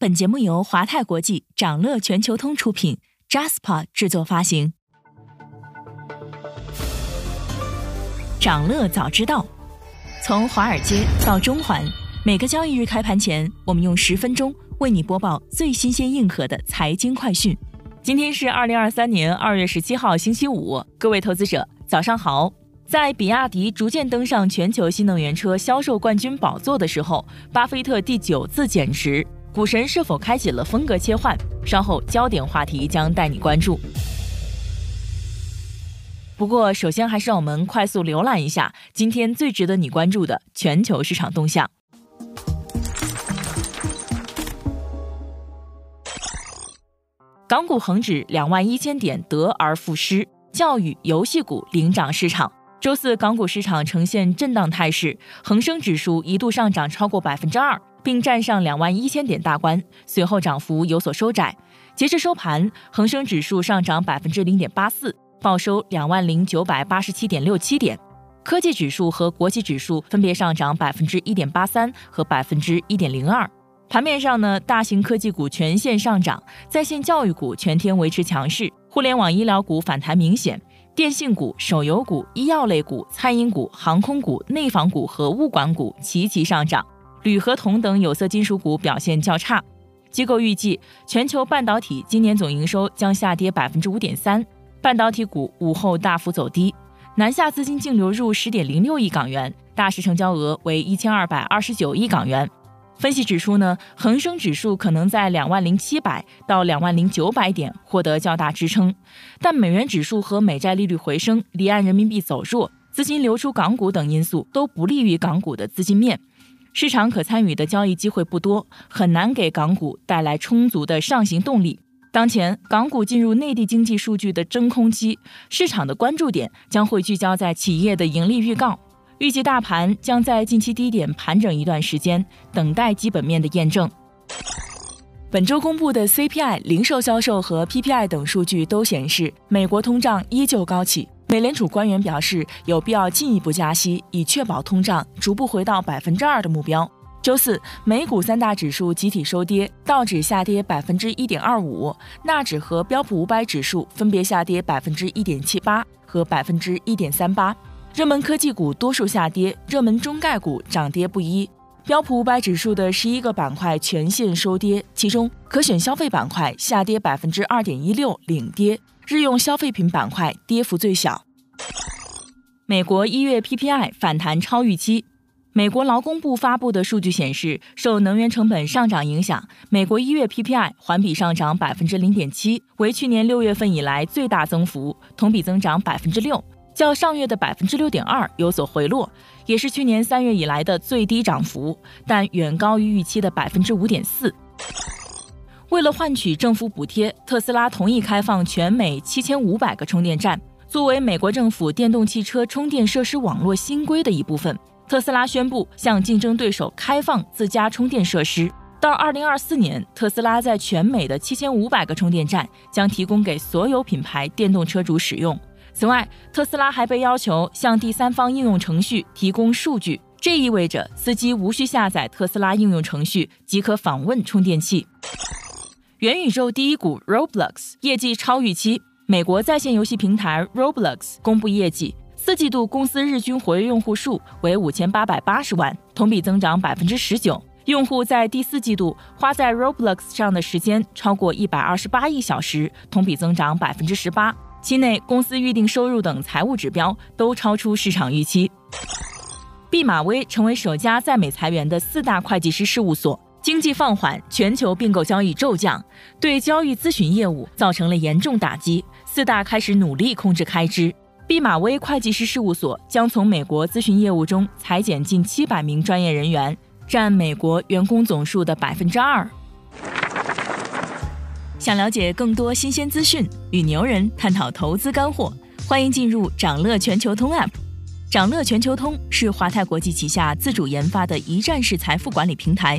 本节目由华泰国际、掌乐全球通出品，Jaspa 制作发行。掌乐早知道，从华尔街到中环，每个交易日开盘前，我们用十分钟为你播报最新鲜、硬核的财经快讯。今天是二零二三年二月十七号，星期五，各位投资者早上好。在比亚迪逐渐登上全球新能源车销售冠军宝座的时候，巴菲特第九次减持。股神是否开启了风格切换？稍后焦点话题将带你关注。不过，首先还是让我们快速浏览一下今天最值得你关注的全球市场动向。港股恒指两万一千点得而复失，教育、游戏股领涨市场。周四港股市场呈现震荡态势，恒生指数一度上涨超过百分之二。并站上两万一千点大关，随后涨幅有所收窄。截至收盘，恒生指数上涨百分之零点八四，报收两万零九百八十七点六七点。科技指数和国企指数分别上涨百分之一点八三和百分之一点零二。盘面上呢，大型科技股全线上涨，在线教育股全天维持强势，互联网医疗股反弹明显，电信股、手游股、医药类股、餐饮股、航空股、内房股和物管股齐齐上涨。铝和铜等有色金属股表现较差，机构预计全球半导体今年总营收将下跌百分之五点三，半导体股午后大幅走低。南下资金净流入十点零六亿港元，大市成交额为一千二百二十九亿港元。分析指出呢，恒生指数可能在两万零七百到两万零九百点获得较大支撑，但美元指数和美债利率回升、离岸人民币走弱、资金流出港股等因素都不利于港股的资金面。市场可参与的交易机会不多，很难给港股带来充足的上行动力。当前港股进入内地经济数据的真空期，市场的关注点将会聚焦在企业的盈利预告。预计大盘将在近期低点盘整一段时间，等待基本面的验证。本周公布的 CPI、零售销售和 PPI 等数据都显示，美国通胀依旧高企。美联储官员表示，有必要进一步加息，以确保通胀逐步回到百分之二的目标。周四，美股三大指数集体收跌，道指下跌百分之一点二五，纳指和标普五百指数分别下跌百分之一点七八和百分之一点三八。热门科技股多数下跌，热门中概股涨跌不一。标普五百指数的十一个板块全线收跌，其中可选消费板块下跌百分之二点一六，领跌。日用消费品板块跌幅最小。美国一月 PPI 反弹超预期。美国劳工部发布的数据显示，受能源成本上涨影响，美国一月 PPI 环比上涨百分之零点七，为去年六月份以来最大增幅，同比增长百分之六，较上月的百分之六点二有所回落，也是去年三月以来的最低涨幅，但远高于预期的百分之五点四。为了换取政府补贴，特斯拉同意开放全美七千五百个充电站，作为美国政府电动汽车充电设施网络新规的一部分。特斯拉宣布向竞争对手开放自家充电设施。到二零二四年，特斯拉在全美的七千五百个充电站将提供给所有品牌电动车主使用。此外，特斯拉还被要求向第三方应用程序提供数据，这意味着司机无需下载特斯拉应用程序即可访问充电器。元宇宙第一股 Roblox 业绩超预期。美国在线游戏平台 Roblox 公布业绩，四季度公司日均活跃用户数为五千八百八十万，同比增长百分之十九。用户在第四季度花在 Roblox 上的时间超过一百二十八亿小时，同比增长百分之十八。期内公司预定收入等财务指标都超出市场预期。毕马威成为首家在美裁员的四大会计师事务所。经济放缓，全球并购交易骤降，对交易咨询业务造成了严重打击。四大开始努力控制开支。毕马威会计师事务所将从美国咨询业务中裁减近七百名专业人员，占美国员工总数的百分之二。想了解更多新鲜资讯，与牛人探讨投资干货，欢迎进入掌乐全球通 App。掌乐全球通是华泰国际旗下自主研发的一站式财富管理平台。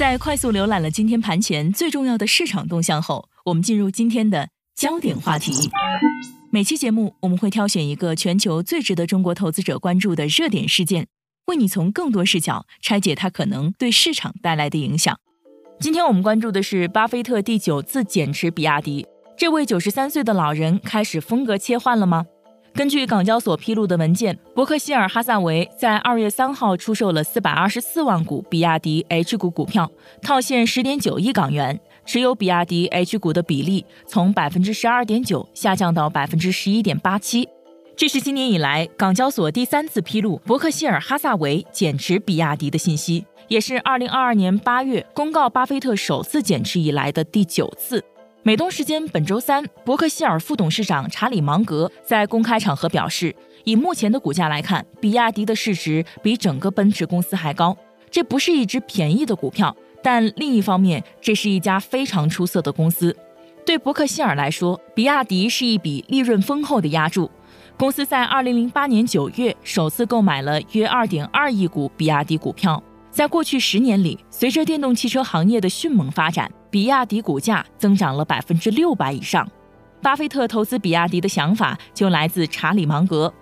在快速浏览了今天盘前最重要的市场动向后，我们进入今天的焦点话题。每期节目我们会挑选一个全球最值得中国投资者关注的热点事件，为你从更多视角拆解它可能对市场带来的影响。今天我们关注的是巴菲特第九次减持比亚迪，这位九十三岁的老人开始风格切换了吗？根据港交所披露的文件，伯克希尔哈萨维在二月三号出售了四百二十四万股比亚迪 H 股股票，套现十点九亿港元，持有比亚迪 H 股的比例从百分之十二点九下降到百分之十一点八七。这是今年以来港交所第三次披露伯克希尔哈萨维减持比亚迪的信息。也是二零二二年八月公告巴菲特首次减持以来的第九次。美东时间本周三，伯克希尔副董事长查理芒格在公开场合表示，以目前的股价来看，比亚迪的市值比整个奔驰公司还高。这不是一只便宜的股票，但另一方面，这是一家非常出色的公司。对伯克希尔来说，比亚迪是一笔利润丰厚的押注。公司在二零零八年九月首次购买了约二点二亿股比亚迪股票。在过去十年里，随着电动汽车行业的迅猛发展，比亚迪股价增长了百分之六百以上。巴菲特投资比亚迪的想法就来自查理芒格。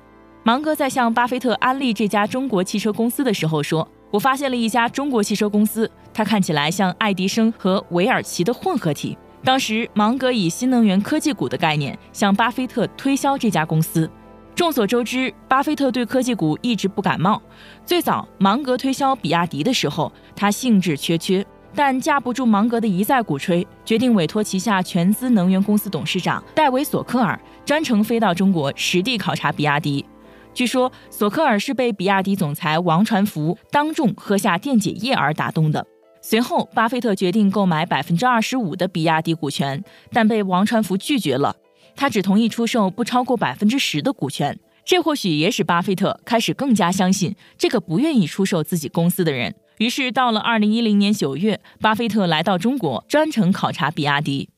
芒格在向巴菲特安利这家中国汽车公司的时候说：“我发现了一家中国汽车公司，它看起来像爱迪生和韦尔奇的混合体。”当时，芒格以新能源科技股的概念向巴菲特推销这家公司。众所周知，巴菲特对科技股一直不感冒。最早芒格推销比亚迪的时候，他兴致缺缺，但架不住芒格的一再鼓吹，决定委托旗下全资能源公司董事长戴维·索科尔专程飞到中国实地考察比亚迪。据说，索科尔是被比亚迪总裁王传福当众喝下电解液而打动的。随后，巴菲特决定购买百分之二十五的比亚迪股权，但被王传福拒绝了。他只同意出售不超过百分之十的股权，这或许也使巴菲特开始更加相信这个不愿意出售自己公司的人。于是，到了二零一零年九月，巴菲特来到中国，专程考察比亚迪。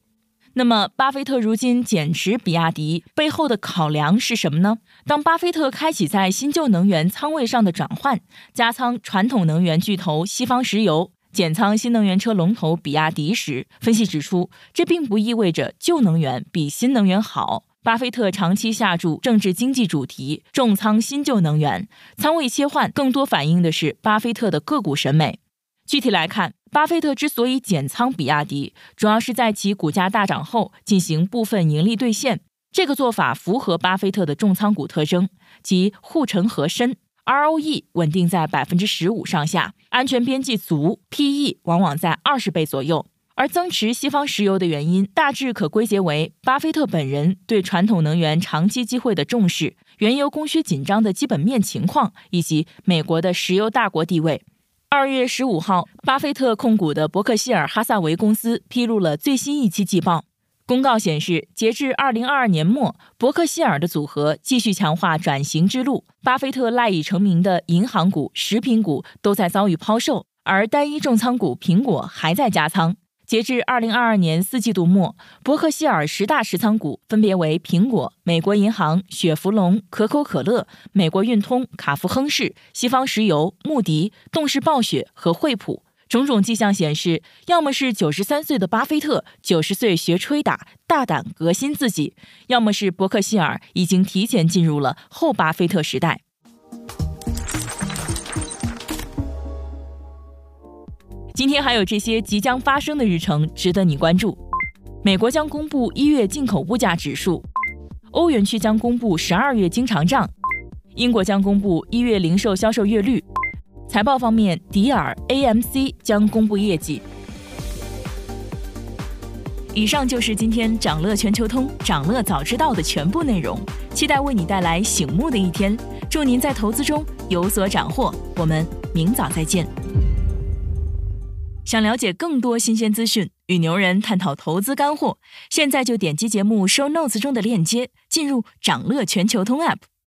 那么，巴菲特如今减持比亚迪背后的考量是什么呢？当巴菲特开启在新旧能源仓位上的转换，加仓传统能源巨头西方石油。减仓新能源车龙头比亚迪时，分析指出，这并不意味着旧能源比新能源好。巴菲特长期下注政治经济主题，重仓新旧能源，仓位切换更多反映的是巴菲特的个股审美。具体来看，巴菲特之所以减仓比亚迪，主要是在其股价大涨后进行部分盈利兑现。这个做法符合巴菲特的重仓股特征，即护城河深。ROE 稳定在百分之十五上下，安全边际足，PE 往往在二十倍左右。而增持西方石油的原因，大致可归结为巴菲特本人对传统能源长期机会的重视、原油供需紧张的基本面情况，以及美国的石油大国地位。二月十五号，巴菲特控股的伯克希尔哈萨维公司披露了最新一期季报。公告显示，截至二零二二年末，伯克希尔的组合继续强化转型之路。巴菲特赖以成名的银行股、食品股都在遭遇抛售，而单一重仓股苹果还在加仓。截至二零二二年四季度末，伯克希尔十大持仓股分别为苹果、美国银行、雪佛龙、可口可乐、美国运通、卡夫亨氏、西方石油、穆迪、动视暴雪和惠普。种种迹象显示，要么是九十三岁的巴菲特九十岁学吹打，大胆革新自己；要么是伯克希尔已经提前进入了后巴菲特时代。今天还有这些即将发生的日程值得你关注：美国将公布一月进口物价指数，欧元区将公布十二月经常账，英国将公布一月零售销售月率。财报方面，迪尔、AMC 将公布业绩。以上就是今天掌乐全球通、掌乐早知道的全部内容，期待为你带来醒目的一天。祝您在投资中有所斩获。我们明早再见。想了解更多新鲜资讯，与牛人探讨投资干货，现在就点击节目 show notes 中的链接，进入掌乐全球通 app。